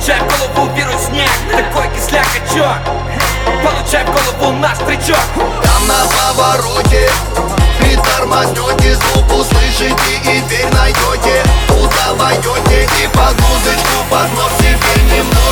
Получай в голову снег, Такой кисляк, а чё? Получай в голову наш стричок. Там на повороте Притормознете, звук услышите и дверь найдете Куда войдете и под музычку под нос себе немного